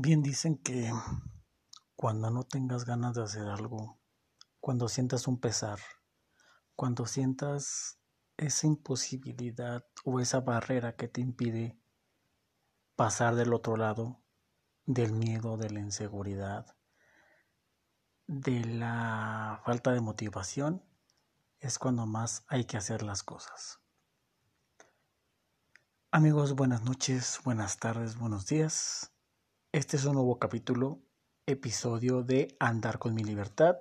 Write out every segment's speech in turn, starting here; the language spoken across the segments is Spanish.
Bien dicen que cuando no tengas ganas de hacer algo, cuando sientas un pesar, cuando sientas esa imposibilidad o esa barrera que te impide pasar del otro lado, del miedo, de la inseguridad, de la falta de motivación, es cuando más hay que hacer las cosas. Amigos, buenas noches, buenas tardes, buenos días. Este es un nuevo capítulo, episodio de Andar con mi libertad.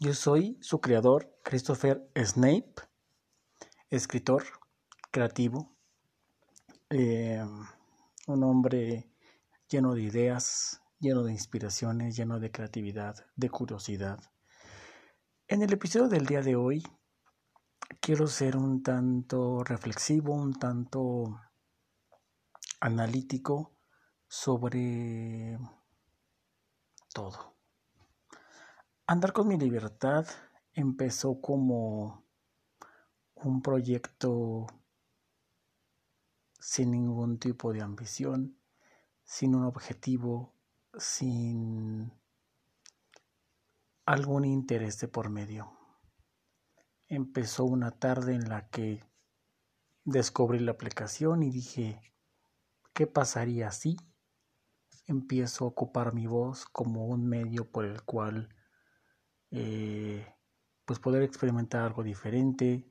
Yo soy su creador, Christopher Snape, escritor, creativo, eh, un hombre lleno de ideas, lleno de inspiraciones, lleno de creatividad, de curiosidad. En el episodio del día de hoy quiero ser un tanto reflexivo, un tanto analítico sobre todo. Andar con mi libertad empezó como un proyecto sin ningún tipo de ambición, sin un objetivo, sin algún interés de por medio. Empezó una tarde en la que descubrí la aplicación y dije, ¿qué pasaría si? Empiezo a ocupar mi voz como un medio por el cual eh, pues poder experimentar algo diferente,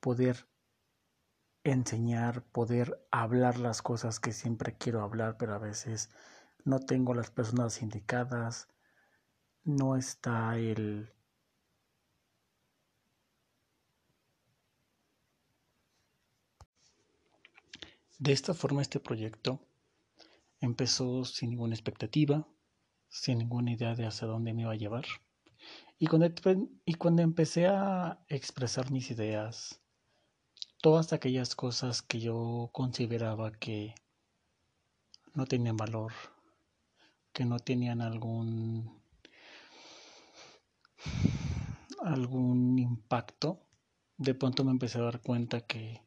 poder enseñar, poder hablar las cosas que siempre quiero hablar, pero a veces no tengo las personas indicadas, no está el... De esta forma este proyecto Empezó sin ninguna expectativa, sin ninguna idea de hacia dónde me iba a llevar. Y cuando, y cuando empecé a expresar mis ideas, todas aquellas cosas que yo consideraba que no tenían valor, que no tenían algún algún impacto, de pronto me empecé a dar cuenta que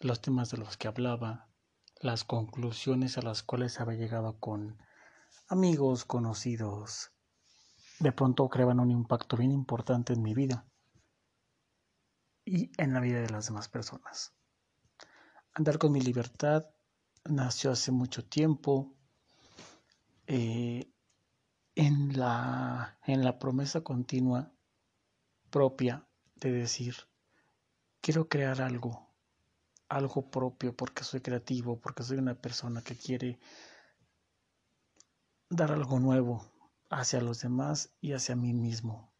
los temas de los que hablaba las conclusiones a las cuales había llegado con amigos, conocidos, de pronto creaban un impacto bien importante en mi vida y en la vida de las demás personas. Andar con mi libertad nació hace mucho tiempo eh, en, la, en la promesa continua propia de decir, quiero crear algo algo propio, porque soy creativo, porque soy una persona que quiere dar algo nuevo hacia los demás y hacia mí mismo.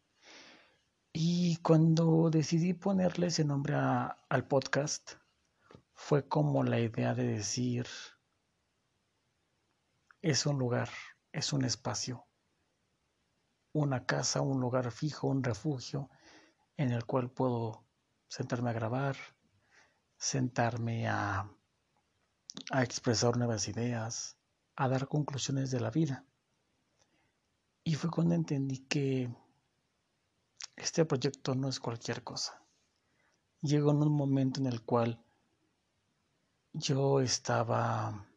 Y cuando decidí ponerle ese nombre al podcast, fue como la idea de decir, es un lugar, es un espacio, una casa, un lugar fijo, un refugio en el cual puedo sentarme a grabar, sentarme a, a expresar nuevas ideas, a dar conclusiones de la vida. Y fue cuando entendí que este proyecto no es cualquier cosa. Llegó en un momento en el cual yo estaba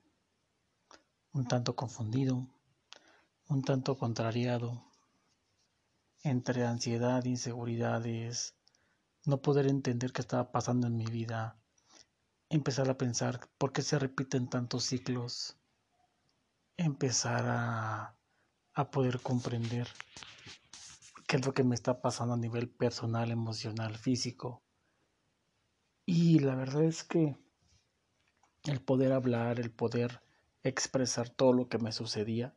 un tanto confundido, un tanto contrariado, entre ansiedad, inseguridades, no poder entender qué estaba pasando en mi vida, empezar a pensar por qué se repiten tantos ciclos, empezar a, a poder comprender qué es lo que me está pasando a nivel personal, emocional, físico. Y la verdad es que el poder hablar, el poder expresar todo lo que me sucedía,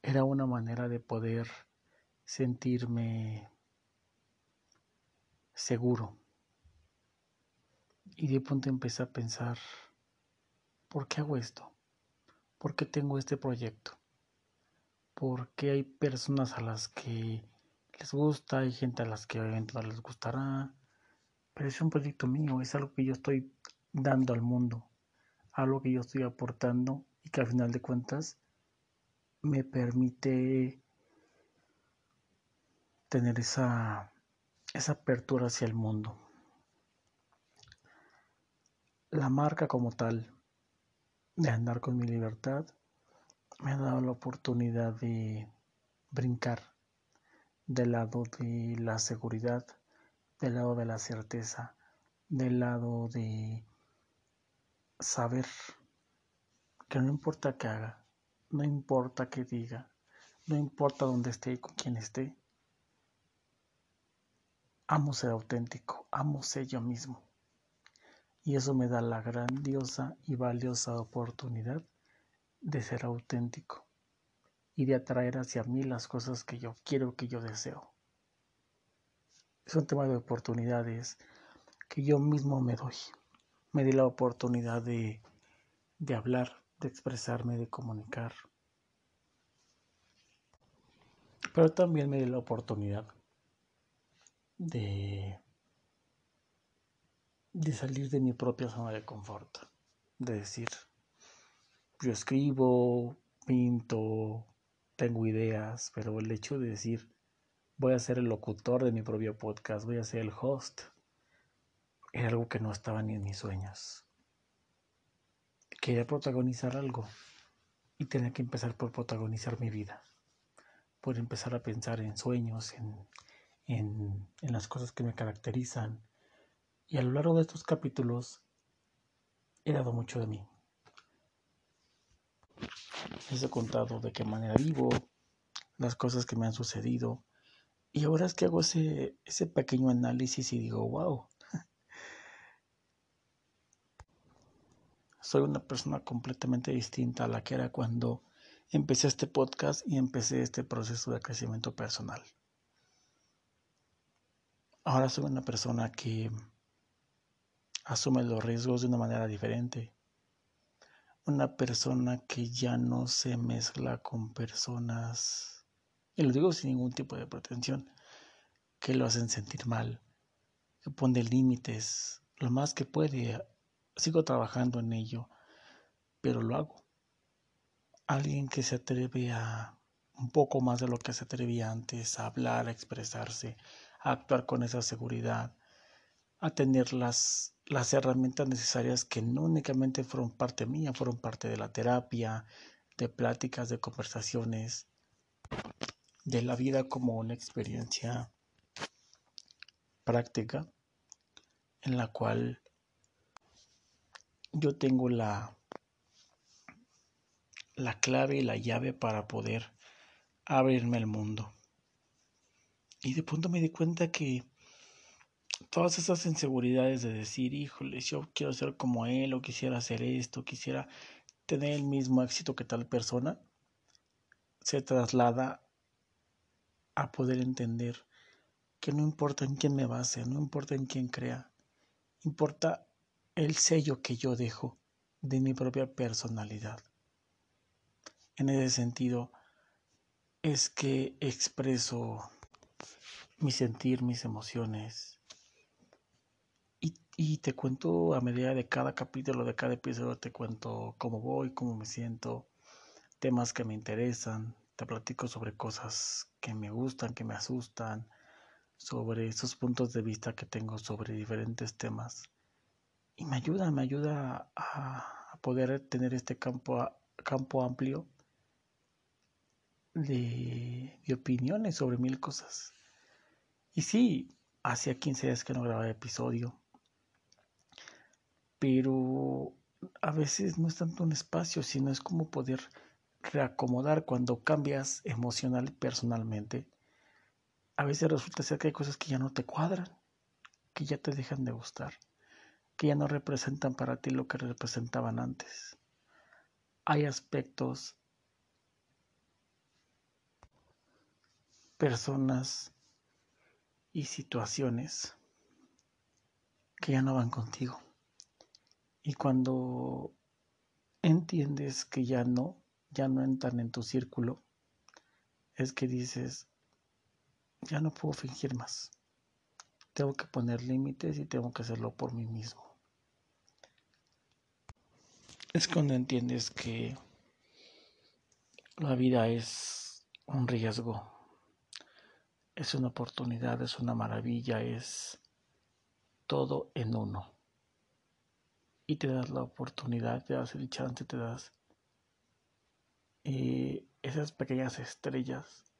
era una manera de poder sentirme seguro y de pronto empecé a pensar, ¿por qué hago esto? ¿Por qué tengo este proyecto? ¿Por qué hay personas a las que les gusta, hay gente a las que obviamente no les gustará? Pero es un proyecto mío, es algo que yo estoy dando al mundo, algo que yo estoy aportando y que al final de cuentas me permite tener esa, esa apertura hacia el mundo la marca como tal de andar con mi libertad me ha dado la oportunidad de brincar del lado de la seguridad, del lado de la certeza, del lado de saber que no importa qué haga, no importa qué diga, no importa dónde esté y con quién esté, amo ser auténtico, amo ser yo mismo. Y eso me da la grandiosa y valiosa oportunidad de ser auténtico y de atraer hacia mí las cosas que yo quiero, que yo deseo. Es un tema de oportunidades que yo mismo me doy. Me di la oportunidad de, de hablar, de expresarme, de comunicar. Pero también me di la oportunidad de, de salir de mi propia zona de confort. De decir, yo escribo, pinto, tengo ideas, pero el hecho de decir, voy a ser el locutor de mi propio podcast, voy a ser el host, era algo que no estaba ni en mis sueños. Quería protagonizar algo y tenía que empezar por protagonizar mi vida, por empezar a pensar en sueños, en, en, en las cosas que me caracterizan. Y a lo largo de estos capítulos he dado mucho de mí. Les he contado de qué manera vivo, las cosas que me han sucedido. Y ahora es que hago ese, ese pequeño análisis y digo, wow, soy una persona completamente distinta a la que era cuando empecé este podcast y empecé este proceso de crecimiento personal. Ahora soy una persona que asume los riesgos de una manera diferente. Una persona que ya no se mezcla con personas, y lo digo sin ningún tipo de pretensión, que lo hacen sentir mal, que pone límites, lo más que puede Sigo trabajando en ello, pero lo hago. Alguien que se atreve a un poco más de lo que se atrevía antes, a hablar, a expresarse, a actuar con esa seguridad, a tener las, las herramientas necesarias que no únicamente fueron parte mía, fueron parte de la terapia, de pláticas, de conversaciones, de la vida como una experiencia práctica en la cual yo tengo la, la clave y la llave para poder abrirme al mundo. Y de pronto me di cuenta que todas esas inseguridades de decir, híjole, yo quiero ser como él, o quisiera hacer esto, quisiera tener el mismo éxito que tal persona, se traslada a poder entender que no importa en quién me base, no importa en quién crea, importa el sello que yo dejo de mi propia personalidad. En ese sentido, es que expreso mi sentir, mis emociones. Y, te cuento a medida de cada capítulo, de cada episodio, te cuento cómo voy, cómo me siento, temas que me interesan, te platico sobre cosas que me gustan, que me asustan, sobre esos puntos de vista que tengo sobre diferentes temas y me ayuda, me ayuda a, poder tener este campo, campo amplio de, opiniones sobre mil cosas. Y sí, hacía 15 días que no grababa episodio, pero a veces no es tanto un espacio, sino es como poder reacomodar cuando cambias emocional y personalmente. A veces resulta ser que hay cosas que ya no te cuadran, que ya te dejan de gustar que ya no representan para ti lo que representaban antes. Hay aspectos, personas y situaciones que ya no van contigo. Y cuando entiendes que ya no, ya no entran en tu círculo, es que dices, ya no puedo fingir más. Tengo que poner límites y tengo que hacerlo por mí mismo es cuando entiendes que la vida es un riesgo, es una oportunidad, es una maravilla, es todo en uno. Y te das la oportunidad, te das el chance, te das eh, esas pequeñas estrellas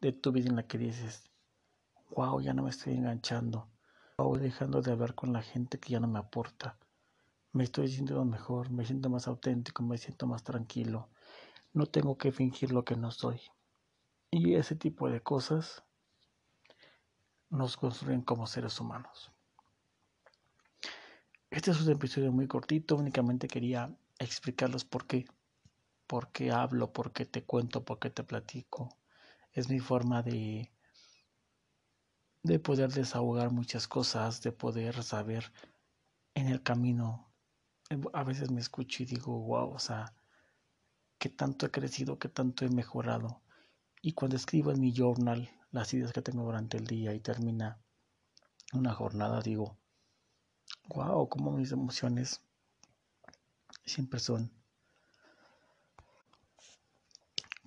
de tu vida en la que dices, wow, ya no me estoy enganchando, wow, dejando de hablar con la gente que ya no me aporta, me estoy sintiendo mejor, me siento más auténtico, me siento más tranquilo, no tengo que fingir lo que no soy. Y ese tipo de cosas nos construyen como seres humanos. Este es un episodio muy cortito, únicamente quería explicarles por qué, por qué hablo, por qué te cuento, por qué te platico. Es mi forma de, de poder desahogar muchas cosas, de poder saber en el camino. A veces me escucho y digo, wow, o sea, qué tanto he crecido, qué tanto he mejorado. Y cuando escribo en mi journal las ideas que tengo durante el día y termina una jornada, digo, wow, como mis emociones siempre son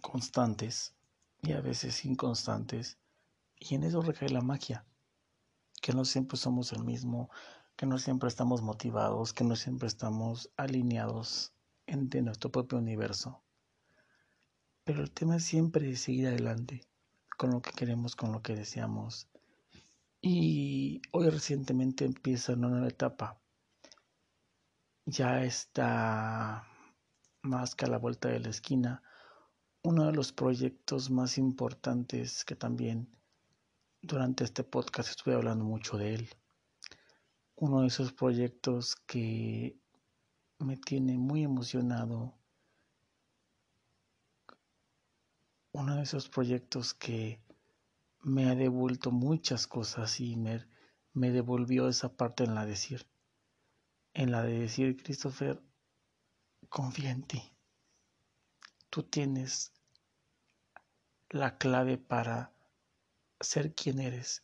constantes y a veces inconstantes. Y en eso recae la magia, que no siempre somos el mismo, que no siempre estamos motivados, que no siempre estamos alineados en nuestro propio universo. Pero el tema es siempre seguir adelante con lo que queremos, con lo que deseamos, y hoy recientemente empieza una nueva etapa. Ya está más que a la vuelta de la esquina uno de los proyectos más importantes que también durante este podcast estuve hablando mucho de él. Uno de esos proyectos que me tiene muy emocionado. Uno de esos proyectos que me ha devuelto muchas cosas y me, me devolvió esa parte en la de decir, en la de decir, Christopher, confía en ti. Tú tienes la clave para ser quien eres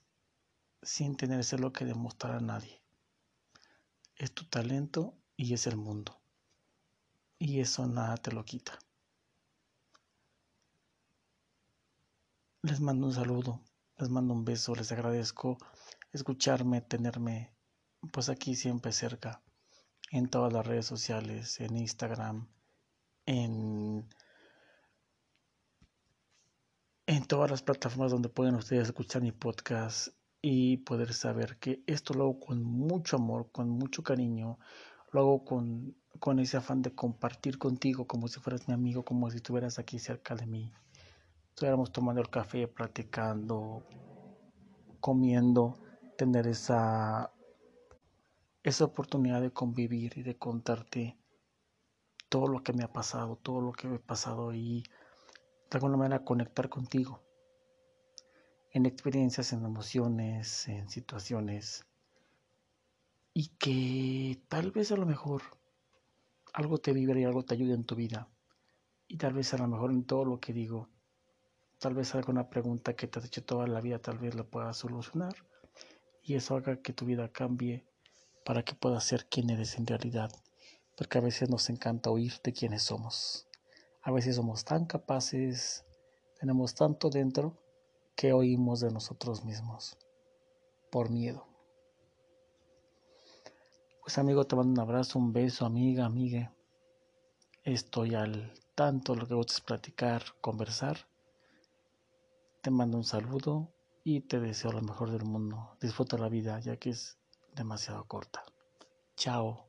sin tener lo que demostrar a nadie. Es tu talento y es el mundo. Y eso nada te lo quita. Les mando un saludo les mando un beso, les agradezco escucharme, tenerme pues aquí siempre cerca, en todas las redes sociales, en Instagram, en, en todas las plataformas donde pueden ustedes escuchar mi podcast y poder saber que esto lo hago con mucho amor, con mucho cariño, lo hago con, con ese afán de compartir contigo como si fueras mi amigo, como si estuvieras aquí cerca de mí estuviéramos tomando el café, platicando, comiendo, tener esa, esa oportunidad de convivir y de contarte todo lo que me ha pasado, todo lo que me ha pasado y de alguna manera conectar contigo en experiencias, en emociones, en situaciones. Y que tal vez a lo mejor algo te vibre y algo te ayude en tu vida. Y tal vez a lo mejor en todo lo que digo Tal vez alguna pregunta que te has hecho toda la vida, tal vez lo puedas solucionar y eso haga que tu vida cambie para que puedas ser quien eres en realidad. Porque a veces nos encanta oír de quiénes somos. A veces somos tan capaces, tenemos tanto dentro que oímos de nosotros mismos por miedo. Pues amigo, te mando un abrazo, un beso, amiga, amigue. Estoy al tanto, lo que gustes platicar, conversar. Te mando un saludo y te deseo lo mejor del mundo. Disfruta la vida ya que es demasiado corta. Chao.